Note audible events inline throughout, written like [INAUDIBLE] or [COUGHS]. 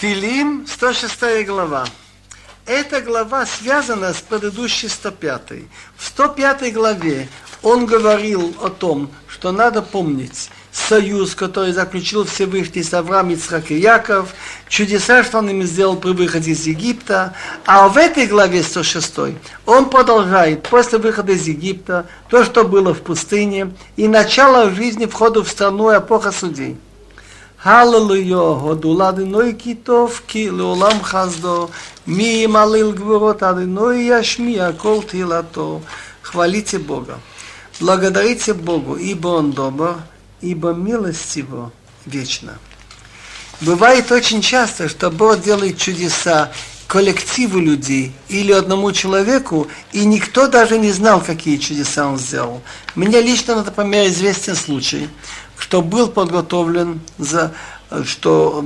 Тилим, 106 глава. Эта глава связана с предыдущей 105. В 105 главе он говорил о том, что надо помнить союз, который заключил Всевышний с Авраам, Ицхак и Яков, чудеса, что он им сделал при выходе из Египта. А в этой главе 106 он продолжает после выхода из Египта то, что было в пустыне, и начало жизни входа в страну эпоха судей. Халлелуя, הודו לאדינוי כי טוב, כי לעולם חסדו, מי ימלל גבורות אדינוי ישמיע כל תהילתו. Хвалите Бога. Благодарите Богу, ибо Он добр, ибо милость Его вечна. Бывает очень часто, что Бог делает чудеса коллективу людей или одному человеку, и никто даже не знал, какие чудеса он сделал. Мне лично, например, известен случай, что был подготовлен за что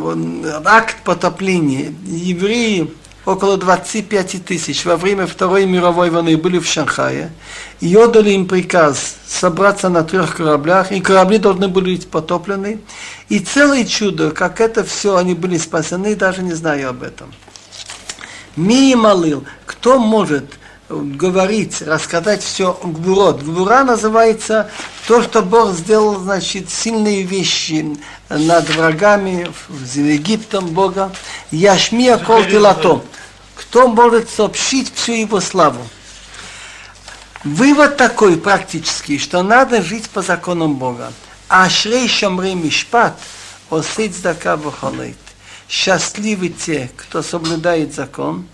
акт потопления евреи около 25 тысяч во время Второй мировой войны были в Шанхае, и отдали им приказ собраться на трех кораблях, и корабли должны были быть потоплены. И целое чудо, как это все, они были спасены, даже не знаю об этом. Ми молил, кто может говорить, рассказать все Гвурот. Гвура называется то, что Бог сделал, значит, сильные вещи над врагами, с Египтом Бога. Яшмия кол тилато. Кто может сообщить всю его славу? Вывод такой практический, что надо жить по законам Бога. Ашрей шамрей мишпат, осыть здака бахалейт. Счастливы те, кто соблюдает закон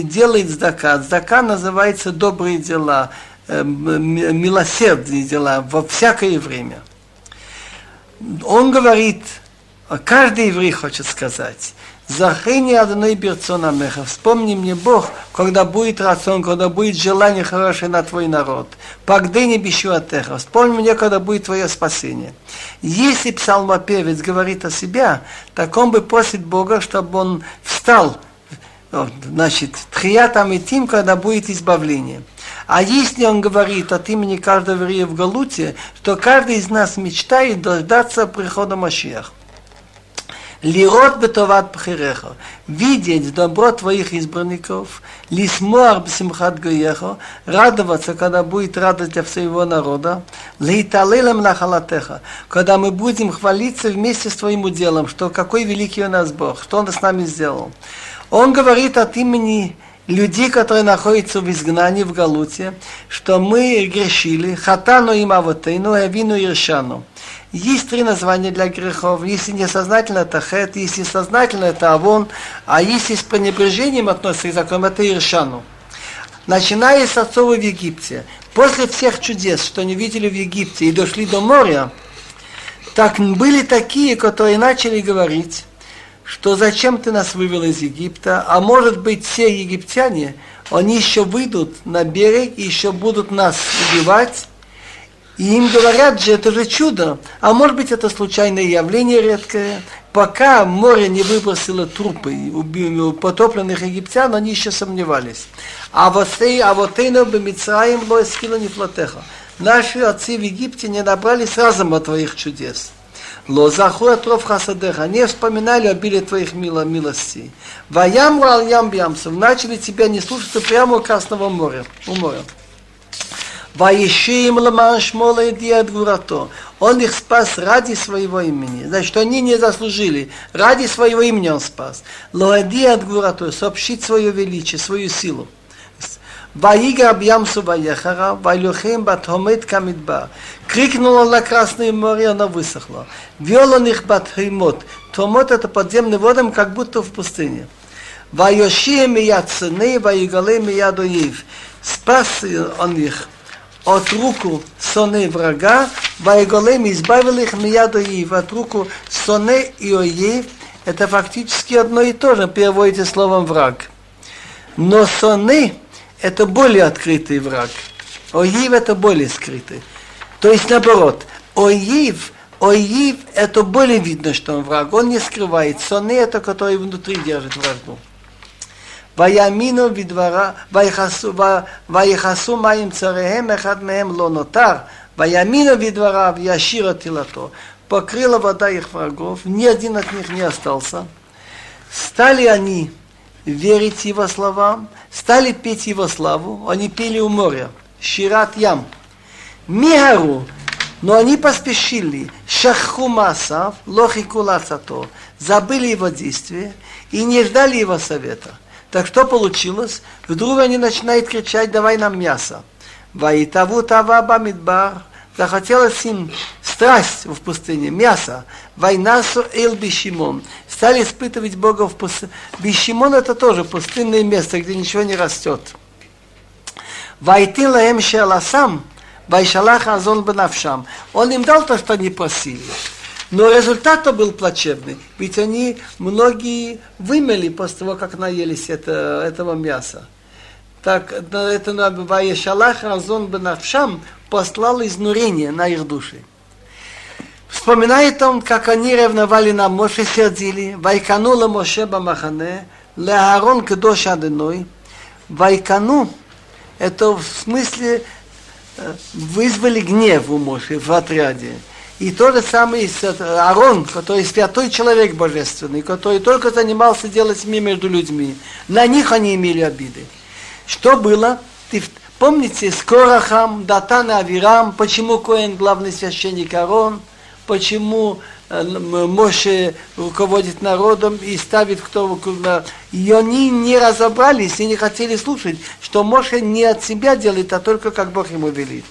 и делает здака. Здака называется добрые дела, э, милосердные дела во всякое время. Он говорит, каждый еврей хочет сказать, Захрини одной берцона меха. Вспомни мне Бог, когда будет рацион, когда будет желание хорошее на твой народ. Пагдыни бищу атеха. Вспомни мне, когда будет твое спасение. Если псалмопевец говорит о себе, так он бы просит Бога, чтобы он встал, значит, тхиятам и тим, когда будет избавление. А если он говорит от имени каждого еврея в Галуте, то каждый из нас мечтает дождаться прихода Машиаха. Лирот бетоват пхиреха, видеть добро твоих избранников, лисмуар бсимхат гоеха, радоваться, когда будет радость для своего народа, лейталелем нахалатеха, когда мы будем хвалиться вместе с твоим уделом, что какой великий у нас Бог, что Он с нами сделал. Он говорит от имени людей, которые находятся в изгнании в Галуте, что мы грешили, хатану им авотейну, авину иршану. Есть три названия для грехов. Если несознательно, это хет, если сознательно, это авон, а если с пренебрежением относится к закону, это иршану. Начиная с отцов в Египте, после всех чудес, что они видели в Египте и дошли до моря, так были такие, которые начали говорить, что зачем ты нас вывел из Египта, а может быть все египтяне, они еще выйдут на берег и еще будут нас убивать, и им говорят же, это же чудо. А может быть, это случайное явление редкое. Пока море не выбросило трупы потопленных египтян, они еще сомневались. А вот а вот бы Мицраим не флотеха. Наши отцы в Египте не набрали сразу от твоих чудес. Лозаху отров хасадеха, не вспоминали обилие твоих мило, милостей. Ваямру ал ям начали тебя не слушаться прямо у Красного моря, у моря. Ваишим ламан шмола от гурато. Он их спас ради своего имени. Значит, они не заслужили. Ради своего имени он спас. Лоади от гурато. Сообщить свое величие, свою силу. Ваига объямсу ваехара, вайлюхем батхомет камидба. Крикнул он на Красное море, оно высохло. Вел он их батхимот. Томот это подземный водом, как будто в пустыне. Вайошием и яцены, ваигалем и ядоив. Спас он их от руку соны врага, Вайголем избавил их мияду и от руку соны и оев, это фактически одно и то же, переводите словом враг. Но соны это более открытый враг. Оив это более скрытый. То есть наоборот, оив, оив это более видно, что он враг. Он не скрывает. Соны это который внутри держит врагу. ויאמינו בדברה, ויחסו מים צריהם, אחד מהם לא נותר, ויאמינו בדבריו, ישיר את תהילתו. Покрыла вода их врагов, ни один от них не остался. Стали они верить его словам, стали петь его славу, они пели у моря, Шират Ям. Мигару, но они поспешили, шаху масав, забыли его действия и не ждали его совета. Так что получилось? Вдруг они начинают кричать, давай нам мясо. Ваитаву тава бамидбар, захотелось им страсть в пустыне, мясо. Войнасу эл бишимон. Стали испытывать Бога в пустыне. Бишимон это тоже пустынное место, где ничего не растет. Вайтин лаем шеласам, вайшалах азон бенавшам. Он им дал то, что они просили. Но результат был плачевный, ведь они многие вымели после того, как наелись это, этого мяса. Так, это на Ваешалах Разон Бенавшам послал изнурение на их души. Вспоминает он, как они ревновали на Моше, сердили, Вайкану Моше Бамахане, Леарон Кедош Аденой, Вайкану, это в смысле вызвали гнев у Моши в отряде. И то же самое с Арон, который святой человек божественный, который только занимался делать мир между людьми. На них они имели обиды. Что было? Ты, помните, с Корахом, Датан и Авирам, почему Коэн главный священник Арон, почему э, Моше руководит народом и ставит кто... И они не разобрались и не хотели слушать, что Моше не от себя делает, а только как Бог ему велит.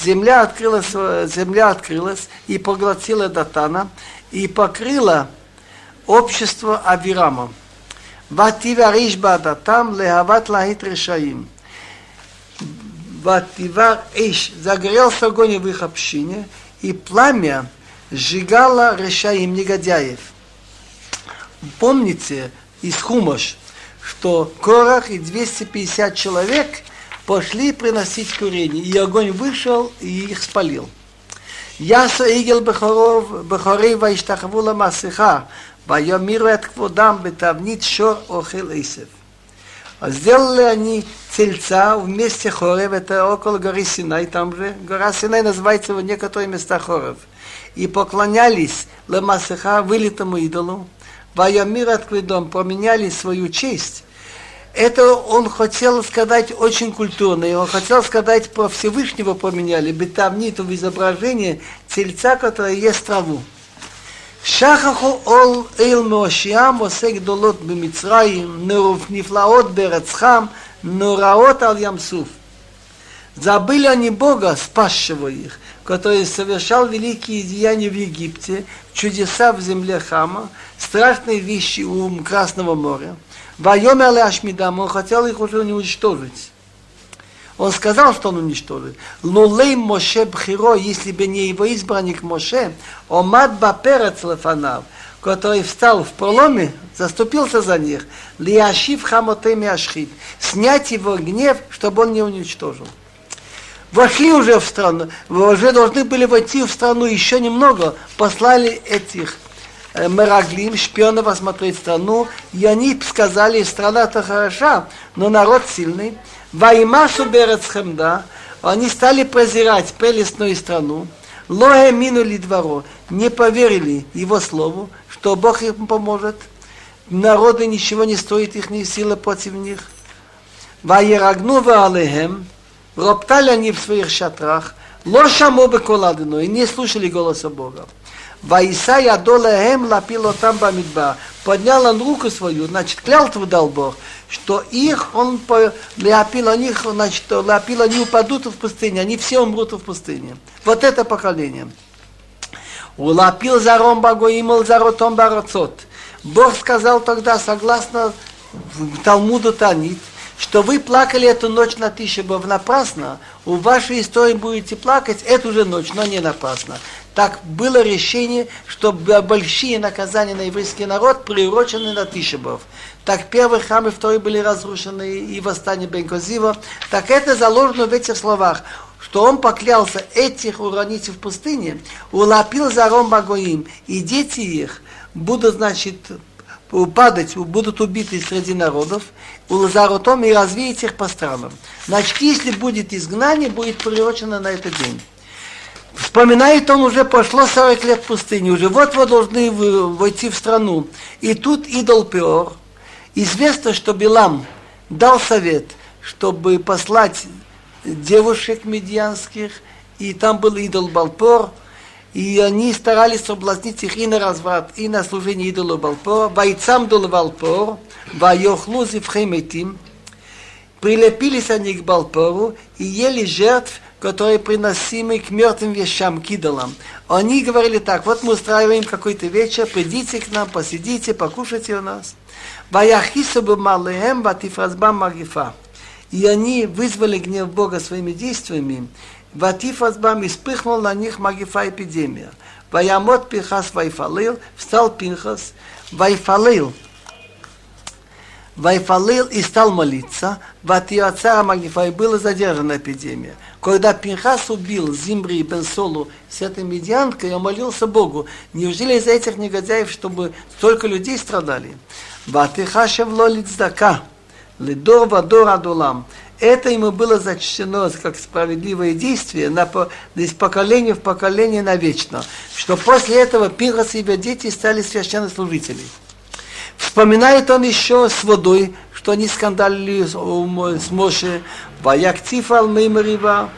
Земля открылась, э, земля открылась и поглотила Датана, и покрыла общество Авирама. Ватива Ришба там лехават лахит решаим. Ватива Иш. Загорелся огонь в их общине, и пламя сжигало решаим негодяев. Помните из Хумаш, что Корах и 250 человек пошли приносить курение, и огонь вышел и их спалил. Ясо игел бахоров бахорей ваиштахавула масыха ויאמירו את כבודם בתבנית שור אוכל עשב. Сделали они тельца в месте Хорев, это около горы Синай, там же. Гора Синай называется в некоторых местах Хорев. И поклонялись Ламасыха, вылитому идолу. Ваямир от Кведом поменяли свою честь. Это он хотел сказать очень культурно. И он хотел сказать про Всевышнего поменяли. Бетавниту в изображении тельца, которое ест траву. שכחו עול אל מאושיעם עושה גדולות במצרים, נפלאות בארצכם, נוראות על ים סוף. Забыли они Бога, спасшего их, который совершал великие деяния в Египте, чудеса в земле Хама, страшные вещи у Красного моря. Вайоме Ашмидам, он хотел их уже уничтожить. Он сказал, что он уничтожит. Лулей Моше Бхиро, если бы не его избранник Моше, Омад Баперец Лефанав, который встал в проломе, заступился за них, Лиашив Хамотеми Ашхит, снять его гнев, чтобы он не уничтожил. Вошли уже в страну, уже должны были войти в страну еще немного, послали этих Мераглим, шпионов осмотреть страну, и они сказали, страна-то хороша, но народ сильный, Ваймасу Берецхемда, они стали презирать прелестную страну, Лоэ минули дворо, не поверили его слову, что Бог им поможет. Народы ничего не стоит их ни сила против них. Ваерагну алехем, роптали они в своих шатрах, лошаму беколадину, и не слушали голоса Бога. Ваиса ядолеем лапило там бамидба. Поднял он руку свою, значит, клялтву дал Бог, что их, он лапил, они, значит, лапил, они упадут в пустыне, они все умрут в пустыне. Вот это поколение. Улапил заром багоимол заротом бароцот. Бог сказал тогда, согласно Талмуду Танит, что вы плакали эту ночь на Тишебов напрасно, у вашей истории будете плакать эту же ночь, но не напрасно. Так было решение, что большие наказания на еврейский народ приурочены на Тишебов. Так первый храм и второй были разрушены, и восстание Бенкозива. Так это заложено в этих словах, что он поклялся этих уронить в пустыне, улапил за Ромбагоим, и дети их будут, значит, падать, будут убиты среди народов, у Лазаротом и развеять их по странам. Значит, если будет изгнание, будет приурочено на этот день. Вспоминает он уже, пошло 40 лет пустыни, уже вот-вот должны войти в страну. И тут идол Пеор. Известно, что Билам дал совет, чтобы послать девушек медианских, и там был идол Балпор, и они старались соблазнить их и на разврат, и на служение идолу Балпор. Вайцам дул Балпор, вайохлу зивхеметим. Прилепились они к Балпору и ели жертв, которые приносимы к мертвым вещам, к идолам. Они говорили так, вот мы устраиваем какой-то вечер, придите к нам, посидите, покушайте у нас. И они вызвали гнев Бога своими действиями. Ватифразбам испыхнул на них магифа эпидемия. Ваямот Пинхас Вайфалил, встал Пинхас, Вайфалил, Вайфалил и стал молиться, Ватиоцара Магифа, и была задержана эпидемия. Когда Пинхас убил Зимри и Бенсолу с этой медианкой, я молился Богу, неужели из-за этих негодяев, чтобы столько людей страдали? Ватихашев адулам. Это ему было зачтено как справедливое действие на, из поколения в поколение навечно, что после этого Пинхас и его дети стали священнослужителями. Вспоминает он еще с водой, что они скандалили с Моше, Ваяктиф Алмеймарива,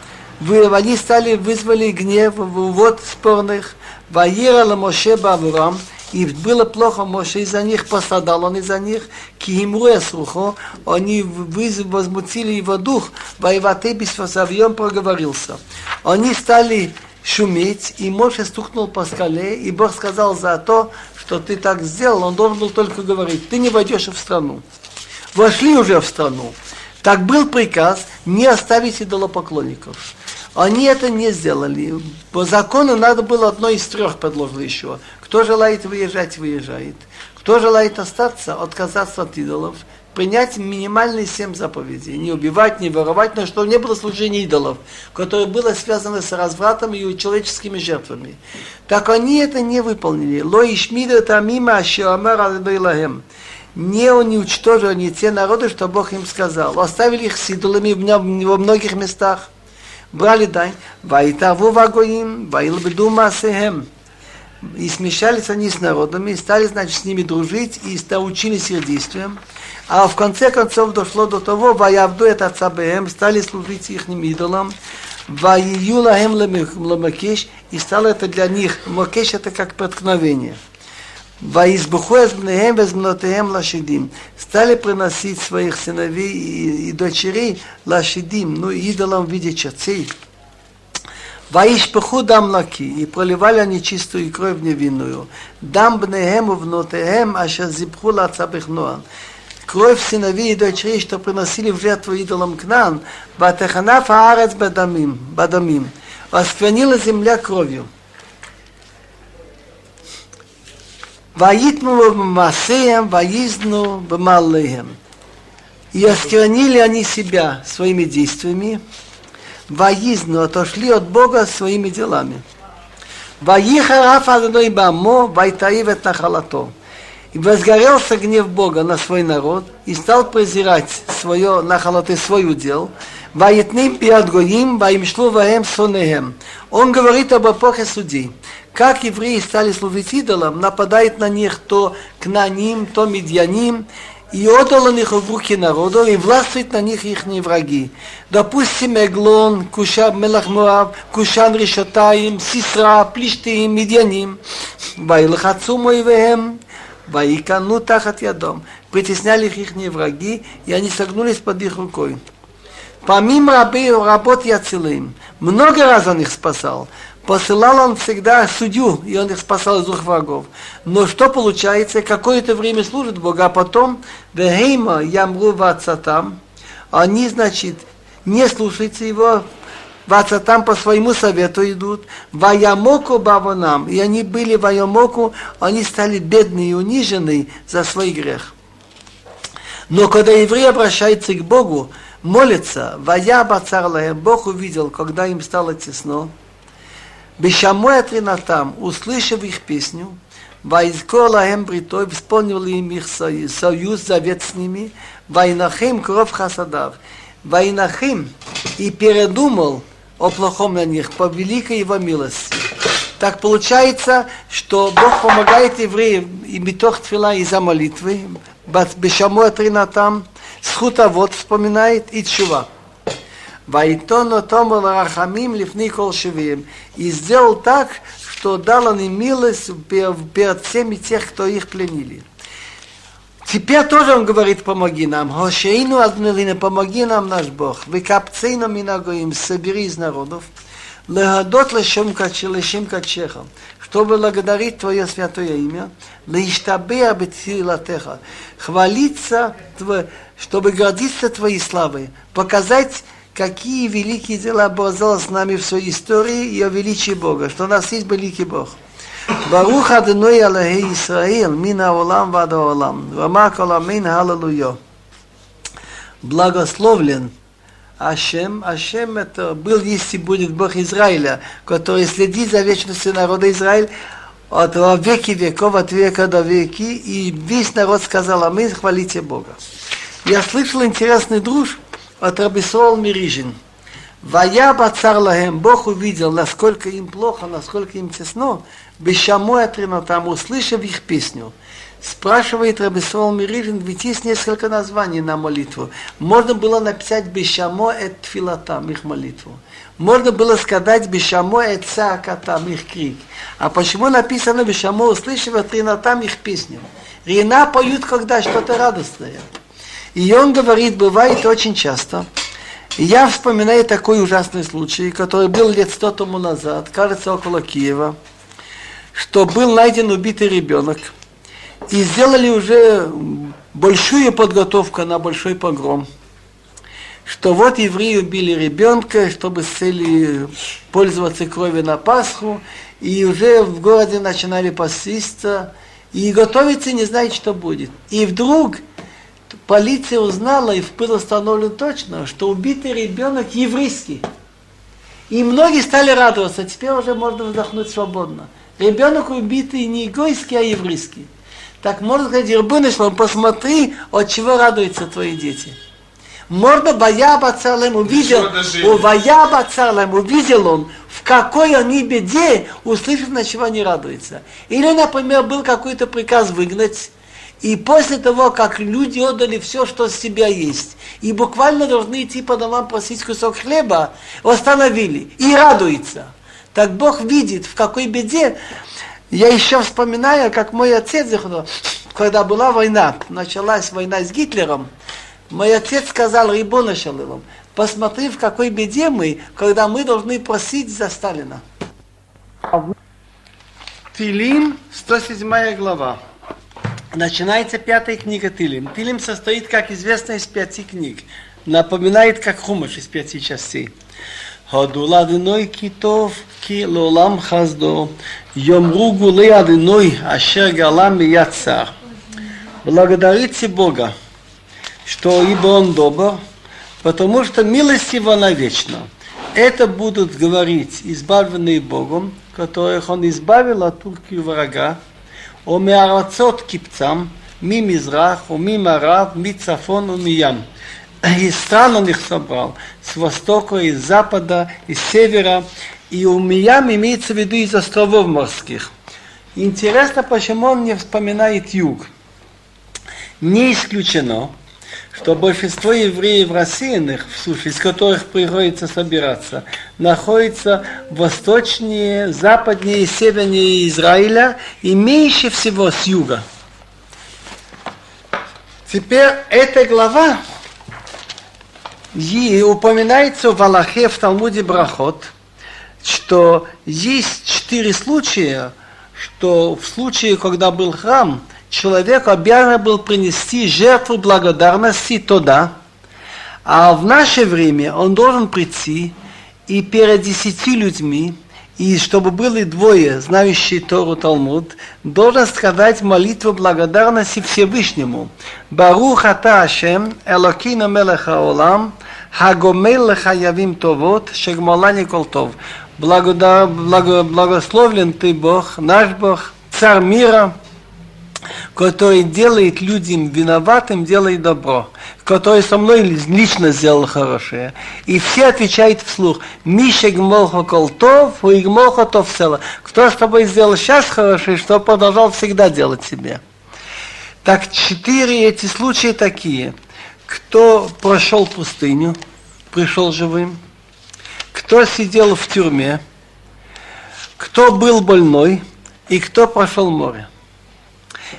они стали, вызвали гнев вот спорных, Ваира Моше Бавурам, и было плохо Моше из-за них, пострадал он из-за них, кимру срухо, они возмутили его дух, воеваты без фасавьем проговорился. Они стали шуметь, и Моше стукнул по скале, и Бог сказал за то, что ты так сделал, он должен был только говорить, ты не войдешь в страну. Вошли уже в страну. Так был приказ не оставить идолопоклонников. Они это не сделали. По закону надо было одно из трех предложил еще. Кто желает выезжать, выезжает. Кто желает остаться, отказаться от идолов, принять минимальные семь заповедей. Не убивать, не воровать, но чтобы не было служения идолов, которое было связано с развратом и человеческими жертвами. Так они это не выполнили. Ло ишмида тамима албейлахем. Не он не те народы, что Бог им сказал. Оставили их с идолами во многих местах. Брали дань. Вайтаву вагоим, вайлбеду масехем и смешались они с народами, и стали, значит, с ними дружить, и научились их действиям. А в конце концов дошло до того, ваявду это цабеем, стали служить их идолам, ваюлаем ламакеш, и стало это для них, макеш это как преткновение. Стали приносить своих сыновей и, и дочерей лашидим, ну, идолам в виде чацей. Ваишпеху дам лаки, и проливали они чистую кровь невинную. Дам бнеем внутеем, аша зипху лацабихнуан. Кровь сыновей и дочерей, что приносили в жертву идолам Кнан, батехана фаарец бадамим, бадамим. Восквернила земля кровью. Ваитну Масеем, воизну бмаллеем. И осквернили они себя своими действиями, воизну отошли от Бога своими делами. Ваихараф Адоной Бамо, Вайтаивет Нахалато. И возгорелся гнев Бога на свой народ, и стал презирать свое нахалаты, свой удел. Ваитним пиадгоим, ваимшлу ваем сонеем. Он говорит об эпохе судей. Как евреи стали служить идолам, нападает на них то кнаним, то медьяним, и отдал он их в руки народу, и властвует на них их враги. Допустим, Эглон, Кушаб Мелахмуав, Кушан Решатаим, Сисра, Плиштим, Медьяним, Вайлахацу Моивеем, Ваикану Тахат Ядом. Притесняли их их враги, и они согнулись под их рукой. Помимо рабы, работ Яцилым, много раз он их спасал. Посылал он всегда судью, и он их спасал из двух врагов. Но что получается? Какое-то время служит Бога, а потом Вехейма Ямру Вацатам, они, значит, не слушаются его, Вацатам по своему совету идут, Ваямоку Баванам, и они были Ваямоку, они стали бедные и униженные за свой грех. Но когда еврей обращается к Богу, молится, Вая Бацарлая, Бог увидел, когда им стало тесно, Бешамой Атринатам, услышав их песню, Вайзкор лаем бритой, вспомнил им их союз, завет с ними, Вайнахим кров хасадав, Вайнахим, и передумал о плохом на них по великой его милости. Так получается, что Бог помогает евреям и битох твила из-за молитвы, бешамо там, схутовод вспоминает и чува. Вайтоно тому рахамим лифни кол шевием. И сделал так, что дал он им милость перед всеми тех, кто их пленили. Теперь тоже он говорит, помоги нам. Хошеину аднелина, помоги нам наш Бог. Выкапцейну минагоим, собери из народов. Легадот лешем лешем качеха, чтобы благодарить Твое святое имя, лиштабея бетилатеха, хвалиться, чтобы гордиться Твоей славой, показать, какие великие дела Бог сделал с нами в своей истории и о величии Бога, что у нас есть великий Бог. ברוך אדוני אלוהי ישראל מן העולם ועד העולם, ואמר כל אמין הללויה. Благословлен Ашем. Ашем это был, есть и будет Бог Израиля, который следит за вечностью народа Израиль от веки веков, от века до веки, и весь народ сказал, а мы хвалите Бога. Я слышал интересный друж от Рабисол Мирижин. Вая бацар лахем, Бог увидел, насколько им плохо, насколько им тесно, Бешамой там, услышав их песню. Спрашивает Рабисол Мирижин, ведь есть несколько названий на молитву. Можно было написать Бешамо эт тфилатам, их молитву. Можно было сказать Бешамо эт цаакатам, их крик. А почему написано Бешамо, услышав тринатам их песню? Рина поют, когда что-то радостное. И он говорит, бывает очень часто, я вспоминаю такой ужасный случай, который был лет сто тому назад, кажется, около Киева, что был найден убитый ребенок. И сделали уже большую подготовку на большой погром. Что вот евреи убили ребенка, чтобы с целью пользоваться кровью на Пасху, и уже в городе начинали паситься, и готовиться не знать, что будет. И вдруг полиция узнала, и было установлено точно, что убитый ребенок еврейский. И многие стали радоваться, теперь уже можно вздохнуть свободно. Ребенок убитый не гойский, а еврейский. Так можно сказать, Рабыны Шлом, посмотри, от чего радуются твои дети. Можно Баяба Царлем увидел, у Баяба Царлем увидел он, в какой они беде, услышав, на чего они радуются. Или, например, был какой-то приказ выгнать, и после того, как люди отдали все, что с себя есть, и буквально должны идти по домам просить кусок хлеба, остановили и радуется. Так Бог видит, в какой беде. Я еще вспоминаю, как мой отец, когда была война, началась война с Гитлером, мой отец сказал Рибона Шалилом, посмотри, в какой беде мы, когда мы должны просить за Сталина. Тилим, 107 глава. Начинается пятая книга Тилим. Тилим состоит, как известно, из пяти книг. Напоминает, как Хумаш из пяти частей. Хадула дыной китов ки лолам хаздо. Йомру гулы адыной ашер галам и. Благодарите Бога, что ибо Он добр, потому что милость Его навечно. Это будут говорить избавленные Богом, которых Он избавил от турки врага, ומארצות קבצם, ממזרח וממערב, מצפון ומים. Из стран он их собрал, с востока, из запада, из севера, и у Миям имеется в виду из островов морских. Интересно, почему он не вспоминает юг. Не исключено, что большинство евреев рассеянных в суше, из которых приходится собираться, находится восточнее, западнее и севернее Израиля и меньше всего с юга. Теперь эта глава и упоминается в Аллахе в Талмуде Брахот, что есть четыре случая, что в случае, когда был храм, человек обязан был принести жертву благодарности туда, а в наше время он должен прийти и перед десяти людьми, и чтобы были двое, знающие Тору Талмуд, должен сказать молитву благодарности Всевышнему. Барух ата Ашем, Элокина Мелеха Олам, Хагомел Лехаявим Товот, Шегмалани Колтов. Благословлен ты Бог, наш Бог, Царь мира, который делает людям виноватым, делает добро, который со мной лично сделал хорошее. И все отвечают вслух, Миша гмолха колтов, и гмолха то всела. Кто с тобой сделал сейчас хорошее, что продолжал всегда делать себе. Так четыре эти случаи такие. Кто прошел пустыню, пришел живым, кто сидел в тюрьме, кто был больной и кто прошел море.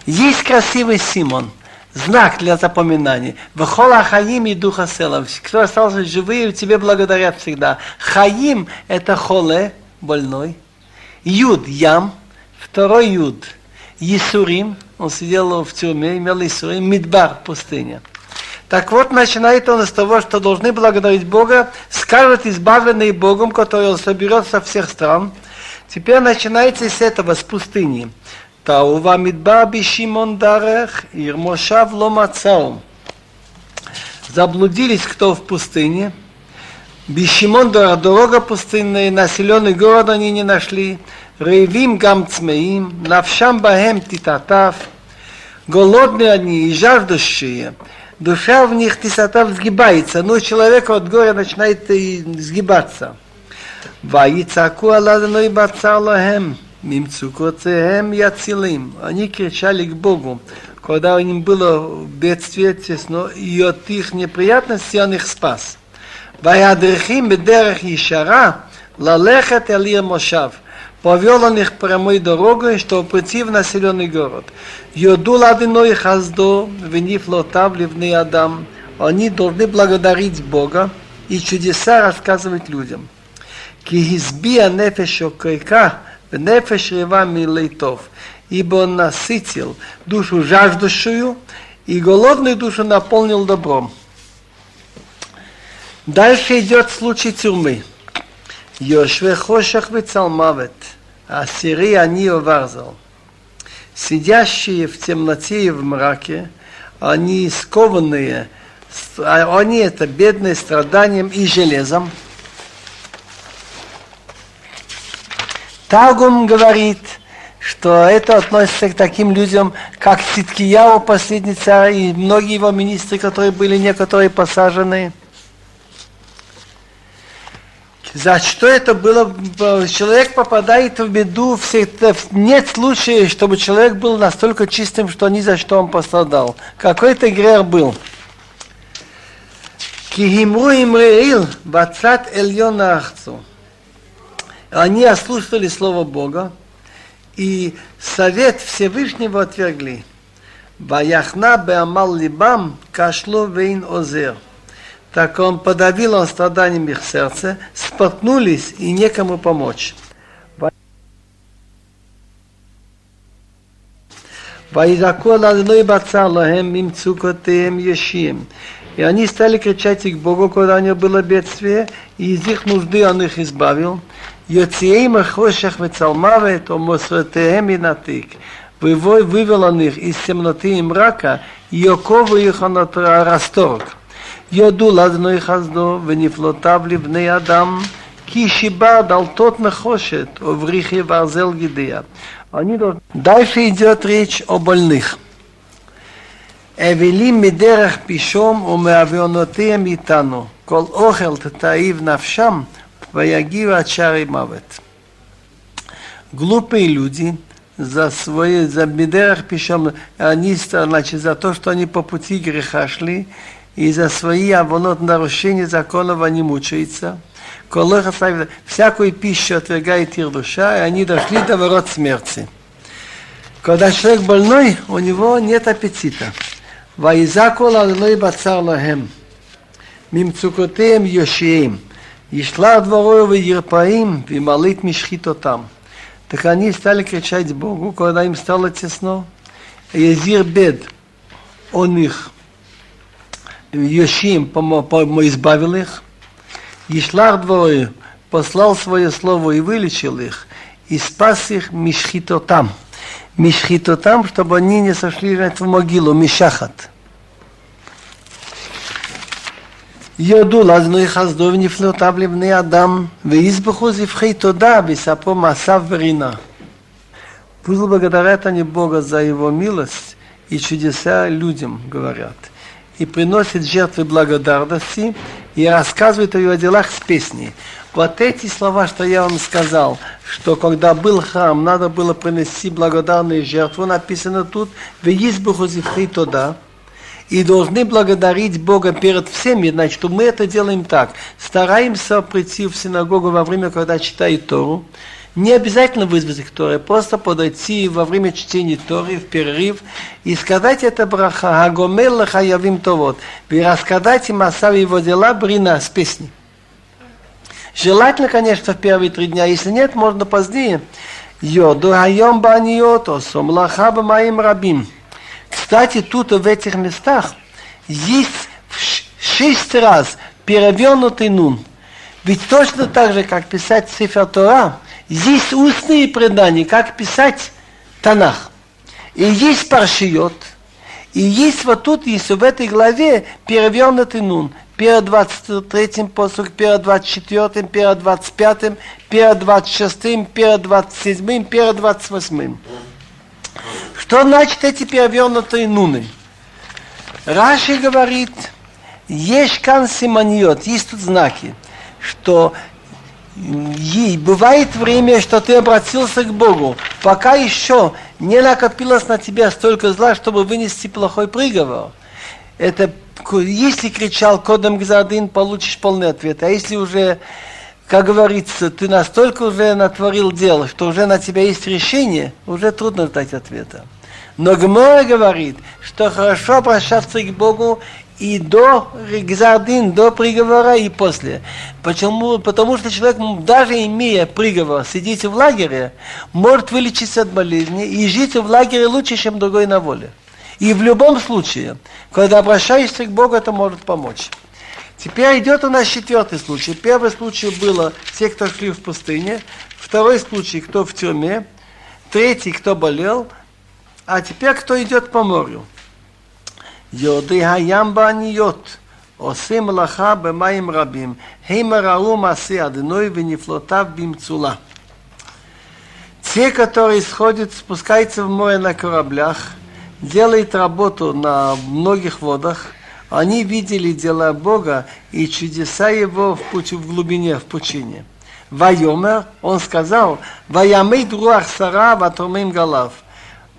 Есть красивый Симон, знак для запоминания. Вахола Хаим и Духа Села. Кто остался живым, тебе благодарят всегда. Хаим – это холе, больной. Юд – ям. Второй юд – Исурим. Он сидел в тюрьме, имел Исурим. Мидбар – пустыня. Так вот, начинает он с того, что должны благодарить Бога, скажут избавленные Богом, который он соберет со всех стран. Теперь начинается с этого, с пустыни. Тау вамидбар бишимон дарех, ир мошав ломацаум. Заблудились кто в пустыне, Бишимон а дорога пустынная, населенный город они не нашли. Рейвим гамцмеим, навшам бахем титатав. Голодные они и жаждущие. Душа в них тисатав сгибается, но человек от горя начинает сгибаться. Ваицаку Аллаха и бацалахем. Мимцукотеем яцилим. Они кричали к Богу. Когда у них было бедствие тесно, и от их неприятностей он их спас. Ваядерхим бедерах Ишара лалехет элир мошав. Повел он их прямой дорогой, чтобы прийти в населенный город. Йоду ладиной хаздо, винив лотав ливны адам. Они должны благодарить Бога и чудеса рассказывать людям. Кихизбия нефешо койка – Нефеш ревами лейтов. Ибо он насытил душу жаждущую, и голодную душу наполнил добром. Дальше идет случай тюрьмы. Йошве хошах вицалмавет, а сири они оварзал. Сидящие в темноте и в мраке, они скованные, а они это бедные страданием и железом – Тагум говорит, что это относится к таким людям, как Ситкияу, последний царь, и многие его министры, которые были некоторые посажены. За что это было? Человек попадает в беду, нет случая, чтобы человек был настолько чистым, что ни за что он пострадал. Какой-то грех был. Кихимру им реил, бацат эльона ахцу. Они ослушали Слово Бога, и совет Всевышнего отвергли. Ваяхна беамал либам кашло вейн озер. Так он подавил он страданием их сердца, споткнулись и некому помочь. ויזעקו על אדוני בצר להם ממצוקותיהם ישים. И они стали кричать к Богу, когда у них было бедствие, и из их нужды он их избавил. יוציאם החושך וצלמוות ומוסרותיהם מן התיק. вывел он их из темноты и мрака, Йокову их он расторг. Йоду ладной хазду, венифлотав לבני אדם, כי שיבר דלתות נחושת, ובריחי ברזל גדיה. Дальше идет речь о больных. אבלים מדרך פישום ומעוונותיהם איתנו. כל אוכל תתעיב נפשם, Ваягива от шары мавет. Глупые люди за свои, за бедерах пишем, они, значит, за то, что они по пути греха шли, и за свои авонот нарушения законов они мучаются. Колоха ставит, всякую пищу отвергает их душа, и они дошли до ворот смерти. Когда человек больной, у него нет аппетита. Ваизакул аллой бацар лахем. Мимцукотеем йошием. Ишла дворою в Ерпаим, и молит мишхитотам. Так они стали кричать Богу, когда им стало тесно. Езир бед, он их, Йошим, избавил их. Ишлах дворою послал свое слово и вылечил их, и спас их мишхитотам. Мишхитотам, чтобы они не сошли в могилу, мишахат. יודו לאדוני חסדו ונפלאותיו לבני אדם, ויזבחו זבחי תודה ויספרו מעשיו ברינה. Пусть благодарят они Бога за Его милость и чудеса людям, говорят. И приносят жертвы благодарности и рассказывают о его делах с песней. Вот эти слова, что я вам сказал, что когда был храм, надо было принести благодарные жертвы, написано тут, «Веис бухозифри туда», и должны благодарить Бога перед всеми, значит, мы это делаем так. Стараемся прийти в синагогу во время, когда читают Тору, не обязательно вызвать их Торы, просто подойти во время чтения Торы в перерыв и сказать это браха, агомел хаявим товот, и рассказать им о его дела брина с песней. Желательно, конечно, в первые три дня, если нет, можно позднее. Йоду хайом баниот, осом лаха моим рабим. Кстати, тут в этих местах есть шесть раз перевернутый нун. Ведь точно так же, как писать Сифер Тора, есть устные предания, как писать Танах. И есть паршиот, и есть вот тут, есть в этой главе перевернутый нун. Перед 23-м посук, перед 24-м, перед 25-м, перед 26-м, перед 27-м, перед 28-м. Что значит эти перевернутые нуны? Раши говорит, есть кан симаниот, есть тут знаки, что и бывает время, что ты обратился к Богу, пока еще не накопилось на тебя столько зла, чтобы вынести плохой приговор. Это если кричал кодом Гзадин, получишь полный ответ. А если уже, как говорится, ты настолько уже натворил дело, что уже на тебя есть решение, уже трудно ждать ответа. Но Гмора говорит, что хорошо обращаться к Богу и до Гзардин, до приговора и после. Почему? Потому что человек, даже имея приговор, сидите в лагере, может вылечиться от болезни и жить в лагере лучше, чем другой на воле. И в любом случае, когда обращаешься к Богу, это может помочь. Теперь идет у нас четвертый случай. Первый случай было те, кто шли в пустыне. Второй случай, кто в тюрьме. Третий, кто болел. А теперь кто идет по морю? Йоды хаямба ниот. Осим лаха бемаим рабим. Хеймарау маси адной венифлотав бимцула. Те, которые сходят, спускаются в море на кораблях, делают работу на многих водах, они видели дела Бога и чудеса Его в, пути, в глубине, в пучине. Вайомер, он сказал, «Ваямид друах сара ватурмим галав».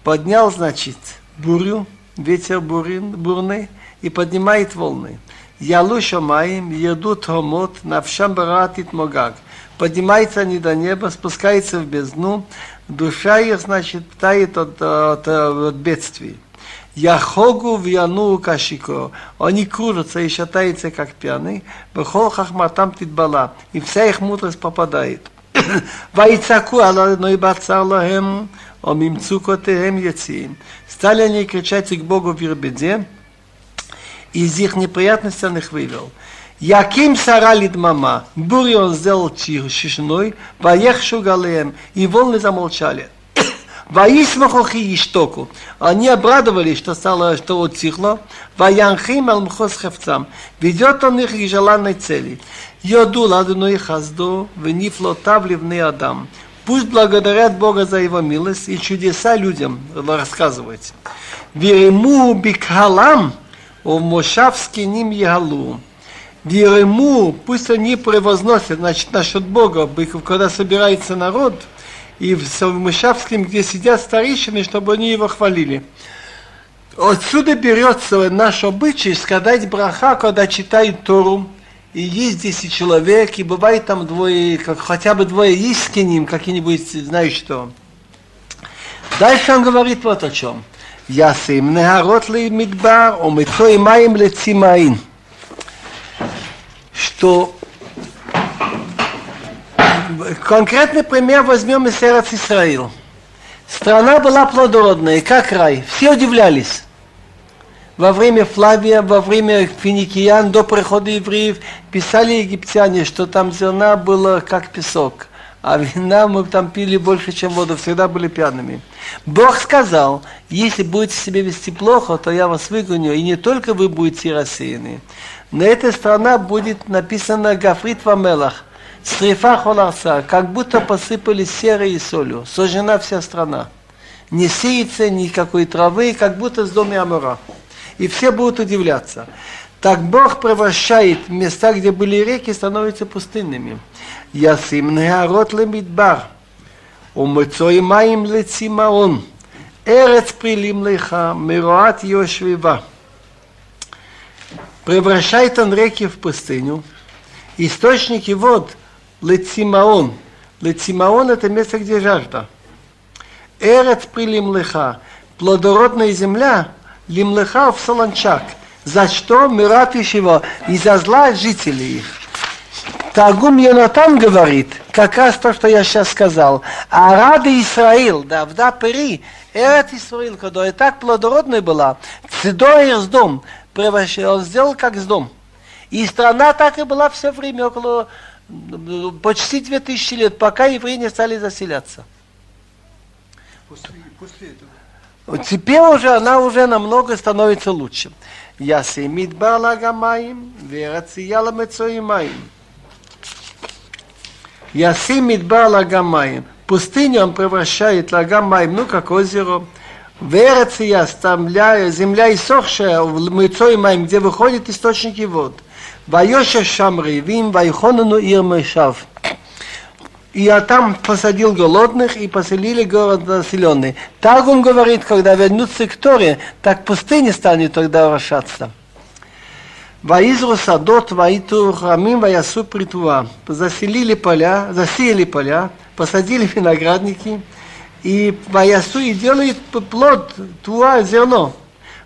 Поднял, значит, бурю, ветер бурин, бурный и поднимает волны. Ялу шамаим, едут хомот, навшам баратит могаг. Поднимается они до неба, спускается в бездну, душа их, значит, тает от, от, от бедствий. Яхогу в яну кашико. Они кружатся и шатаются, как пьяные. Бехол хахматам титбала. И вся их мудрость попадает. ויצעקו על אדוני בצר להם, о мимцукотеем яциим. Стали они кричать к Богу в Ербеде, из их неприятностей он их вывел. Яким сара дмама, бурю он сделал тишиной, поехшу галеем, и волны замолчали. [COUGHS] Ваисмахохи и штоку. Они обрадовались, что стало, что утихло. Ваянхим алмхос хевцам. Ведет он их к желанной цели. Йоду ладуну и хазду, внифло тавливны адам. Пусть благодарят Бога за его милость и чудеса людям рассказывать. Верему бикхалам, о мошавский ним ягалу. Верему, пусть они превозносят, значит, насчет Бога, когда собирается народ, и в Мышавском, где сидят старейшины, чтобы они его хвалили. Отсюда берется наш обычай сказать браха, когда читает Тору, и есть 10 человек, и бывает там двое, как хотя бы двое есть ним, какие-нибудь, знаешь что. Дальше он говорит вот о чем. Ясим нехарот ли мидбар, о митсой маем лецимаин. Что конкретный пример возьмем из Эрец Исраил. Страна была плодородная, как рай. Все удивлялись во время Флавия, во время финикиян, до прихода евреев, писали египтяне, что там зерна было как песок, а вина мы там пили больше, чем воду, всегда были пьяными. Бог сказал, если будете себя вести плохо, то я вас выгоню, и не только вы будете рассеяны. На этой страна будет написано Гафрит Вамелах, Срифа Холарса, как будто посыпали серой и солью, сожжена вся страна. не сеется никакой травы, как будто с дома Амура и все будут удивляться. Так Бог превращает места, где были реки, становятся пустынными. Ясим неарот лемидбар, умыцой маим лецимаон, эрец прилим лейха, мируат йошвива. Превращает он реки в пустыню, источники вод лецимаон. Лецимаон – это место, где жажда. Эрец прилим леха, плодородная земля – Лимлеха в Солончак. За что Мират его из-за зла жителей их. Тагум Йонатан говорит, как раз то, что я сейчас сказал. А рады Исраил, да, вда пери, Эрет Исраил, когда и так плодородной была, Цидоир с дом, превращал, сделал как с дом. И страна так и была все время, около почти две тысячи лет, пока евреи не стали заселяться. После, после этого. Теперь уже она уже намного становится лучше. Я семит балагамаим, верацияла мецоимаим. Ясим Мидбар Лагамаем. Пустыню он превращает Лагамаем, ну как озеро. Верец я оставляю, земля иссохшая, в Мыцой Маем, где выходят источники вод. Вайоша Шамривим, Вайхонану Ирмешав. И я там посадил голодных и поселили город населенный. Так он говорит, когда вернутся к Торе, так пустыня станет тогда вращаться. Ваизру садот, ваиту храмим, ваясу притуа. Заселили поля, засеяли поля, посадили виноградники, и ваясу и делает плод, туа, зерно.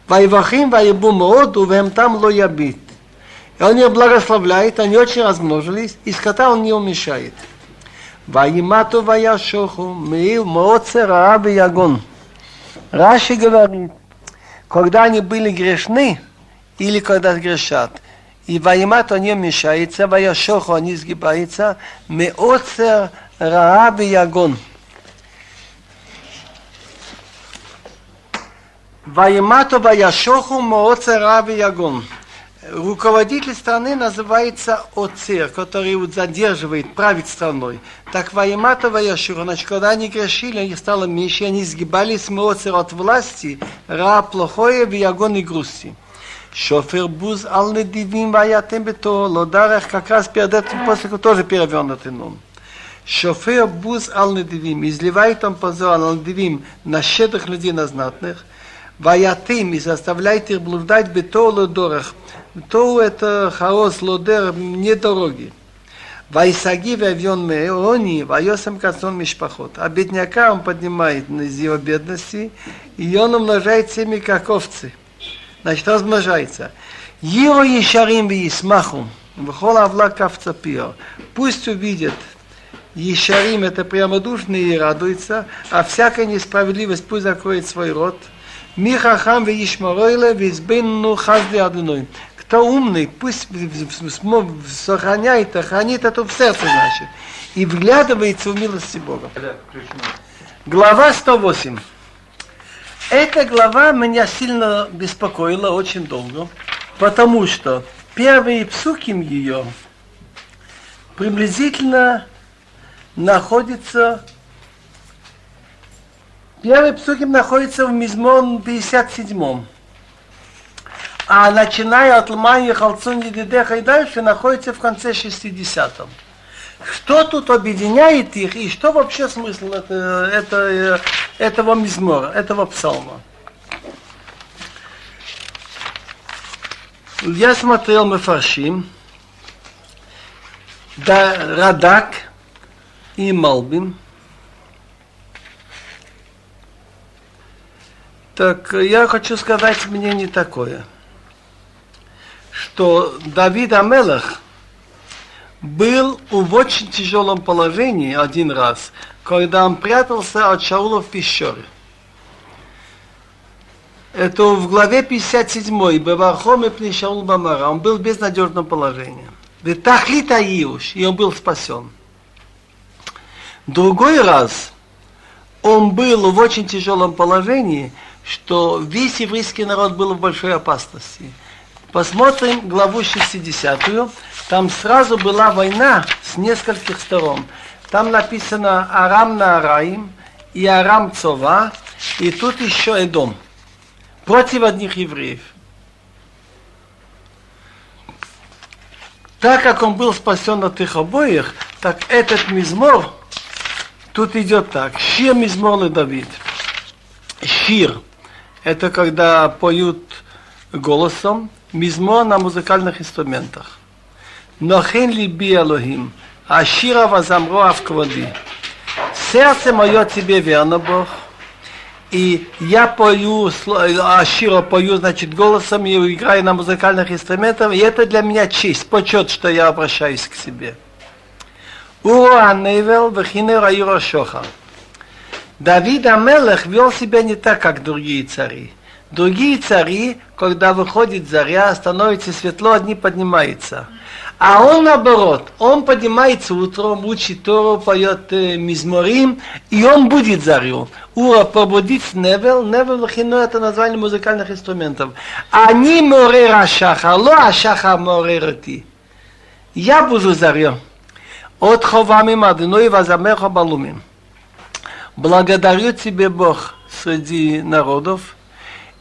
Вайвахим, ваебу моод, увем там ло ябит. И он ее благословляет, они очень размножились, и скота он не умешает. Ваимату ваяшоху, мил мооце раабы ягон. Раши говорит, когда они были грешны, или когда грешат. И ваймат он им мешается, ваяшоху они сгибаются, меоцер рааб и ягон. Ваймату ваяшоху мооцер рааб и ягон. Руководитель страны называется Оцер, который задерживает, правит страной. Так Ваймата Ваяшура, значит, когда они грешили, они стало меньше, они сгибались Мооцер от власти, Ра плохое, Виягон и грусти. Шофер буз ал недивим ваятем бето, лодарах как раз перед этим после тоже перевернутый нун. Шофер буз ал недивим, изливает он позор ал недивим на щедрых людей, на знатных, ваятим и заставляет их блуждать бето лодорах. То это хаос лодер, не дороги. Вайсаги вавьон меони, вайосам кацон мишпахот. А бедняка он поднимает из его бедности, и он умножает семьи как овцы значит, размножается. Его ешарим и исмаху, вхол авла кавцапио. Пусть увидят Ешарим это прямодушные и радуются, а всякая несправедливость пусть закроет свой рот. Михахам ве ишмаройле визбенну хазди адуной. Кто умный, пусть сохраняет, хранит это в сердце значит, и вглядывается в милости Бога. Глава 108. Эта глава меня сильно беспокоила очень долго, потому что первые псуким ее приблизительно находится Первый псуким находится в Мизмон 57 а начиная от Лмани, Халцуни, Дедеха и дальше находится в конце 60-м. Что тут объединяет их и что вообще смысл это, это, этого мизмора, этого псалма? Я смотрел Мефаршим, да, Радак и Малбим. Так я хочу сказать мнение такое, что Давид Амелах – был в очень тяжелом положении один раз, когда он прятался от Шаула в пещере. Это в главе 57, Бевархом и Шаул Бамара, он был в безнадежном положении. Ветахлит Аиуш, и он был спасен. Другой раз он был в очень тяжелом положении, что весь еврейский народ был в большой опасности. Посмотрим главу 60 там сразу была война с нескольких сторон. Там написано Арам на Араим и Арам Цова, и тут еще Эдом. Против одних евреев. Так как он был спасен от их обоих, так этот мизмор, тут идет так. Шир мизмор Давид. Шир – это когда поют голосом, мизмор на музыкальных инструментах. Нохен либи Алохим, а шира возамро авкводи. Сердце мое тебе верно, Бог, и я пою, а Широ пою, значит, голосом и играю на музыкальных инструментах, и это для меня честь, почет, что я обращаюсь к себе. Ура Невел Вахинер Аюра Шоха. Давид Амелех вел себя не так, как другие цари. Другие цари, когда выходит заря, становится светло, одни поднимаются. А он наоборот, он поднимается утром, учит Тору, поет э, מזמורים, и он будет зарю. עורה пробудить נבל, נבל כינור это название музыкальных инструментов. אני מעורר השחר, לא השחר מעוררתי. Я буду зарю. אודך בעמים אדוני ואזמרך בלאומים. Благодарю тебе, Бог, среди народов,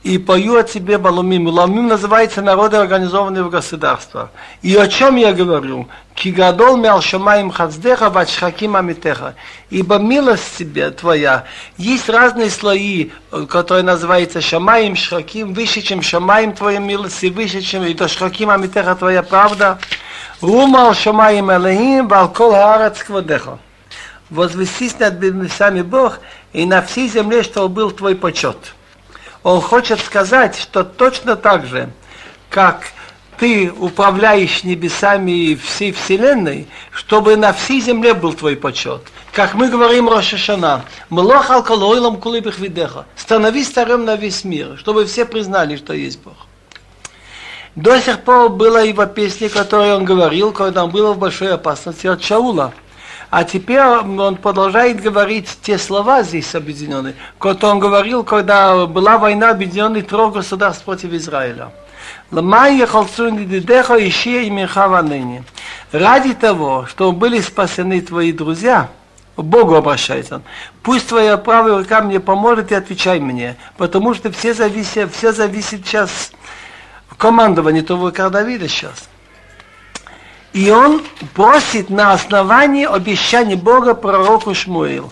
и пою о тебе בלאומים. לאומים называется народы, организованные в государство. И о чем я говорю? Кигадол мял шамаим хаздеха вачхаким амитеха. Ибо милость тебе твоя. Есть разные слои, которые называются шамаим, шхаким, выше, чем шамаим твоя милость, и выше, чем и до шхаким амитеха твоя правда. Румал шамаим элехим, балкол хаарец квадеха. Возвестись над небесами Бог, и на всей земле, что был твой почет. Он хочет сказать, что точно так же, как ты управляешь небесами всей вселенной, чтобы на всей земле был твой почет. Как мы говорим Рошашана, Млох алкалоилом кулыбих видеха, становись царем на весь мир, чтобы все признали, что есть Бог. До сих пор была его песня, которую он говорил, когда он был в большой опасности от Шаула – а теперь он продолжает говорить те слова здесь объединенные, которые он говорил, когда была война объединенных трех государств против Израиля. Ради того, чтобы были спасены твои друзья, Богу обращается он. Пусть твоя правая рука мне поможет и отвечай мне, потому что все зависит, все зависит сейчас командование того, как Давида сейчас. И он просит на основании обещания Бога пророку Шмуил.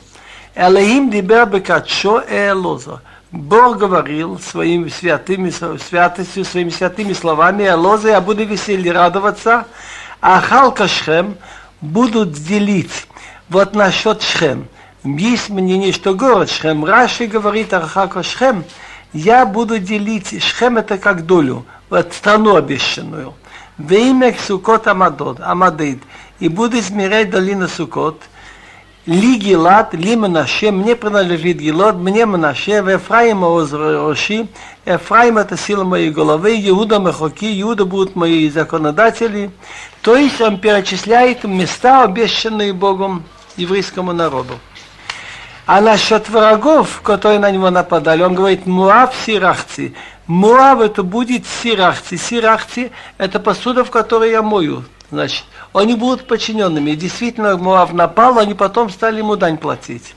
Элеим дибер бекачо элоза. Бог говорил своими святыми святостью, своими святыми словами, Элоза, я буду веселье радоваться, а Халка Шхем будут делить. Вот насчет Шхем. Есть мнение, что город Шхем. Раши говорит, Архака Шхем, я буду делить, Шхем это как долю, вот страну обещанную. Веймек Сукот Амадот, Амадит, и буду смирять долину Сукот, Ли Гилат, Ли Менаше, мне принадлежит Гилот, мне Менаше, в Ефраима Оши, Ефраим это сила моей головы, Иуда Махоки, Иуда будут мои законодатели. То есть он перечисляет места, обещанные Богом еврейскому народу. А насчет врагов, которые на него нападали, он говорит, Муав Сирахци, Муав это будет Сирахци. Сирахци это посуда, в которой я мою. Значит, они будут подчиненными. И действительно, Муав напал, они потом стали ему дань платить.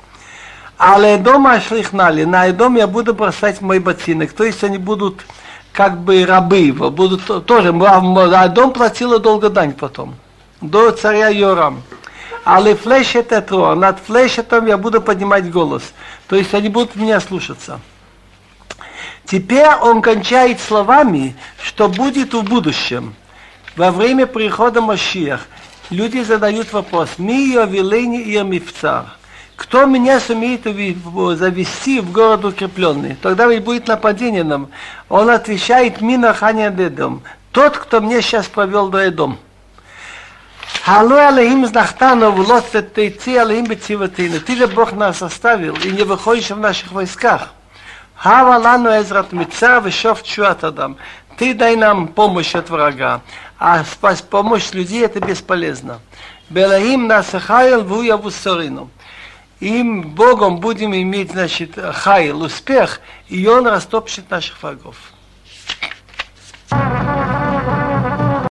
А дома шлихнали, на дом я буду бросать мой ботинок. То есть они будут как бы рабы его, будут тоже, а дом платила долго дань потом, до царя Йорам. Але флешет это, над флешетом я буду поднимать голос. То есть они будут меня слушаться. Теперь он кончает словами, что будет в будущем. Во время прихода Машиах люди задают вопрос, ми явилени и мифцар. Кто меня сумеет завести в город укрепленный? Тогда ведь будет нападение нам. Он отвечает, мина ханя дедом. Тот, кто мне сейчас провел до дом. Алло Аллахим знахтану в лоце тейци Аллахим бециватейну. Ты же Бог нас оставил и не выходишь в наших войсках. Хавалану эзрат митца вешов чуат адам. Ты дай нам помощь от врага, а спас помощь людей это бесполезно. Белаим насахайл вуяву сорину. Им Богом будем иметь, значит, хайл, успех, и он растопчет наших врагов.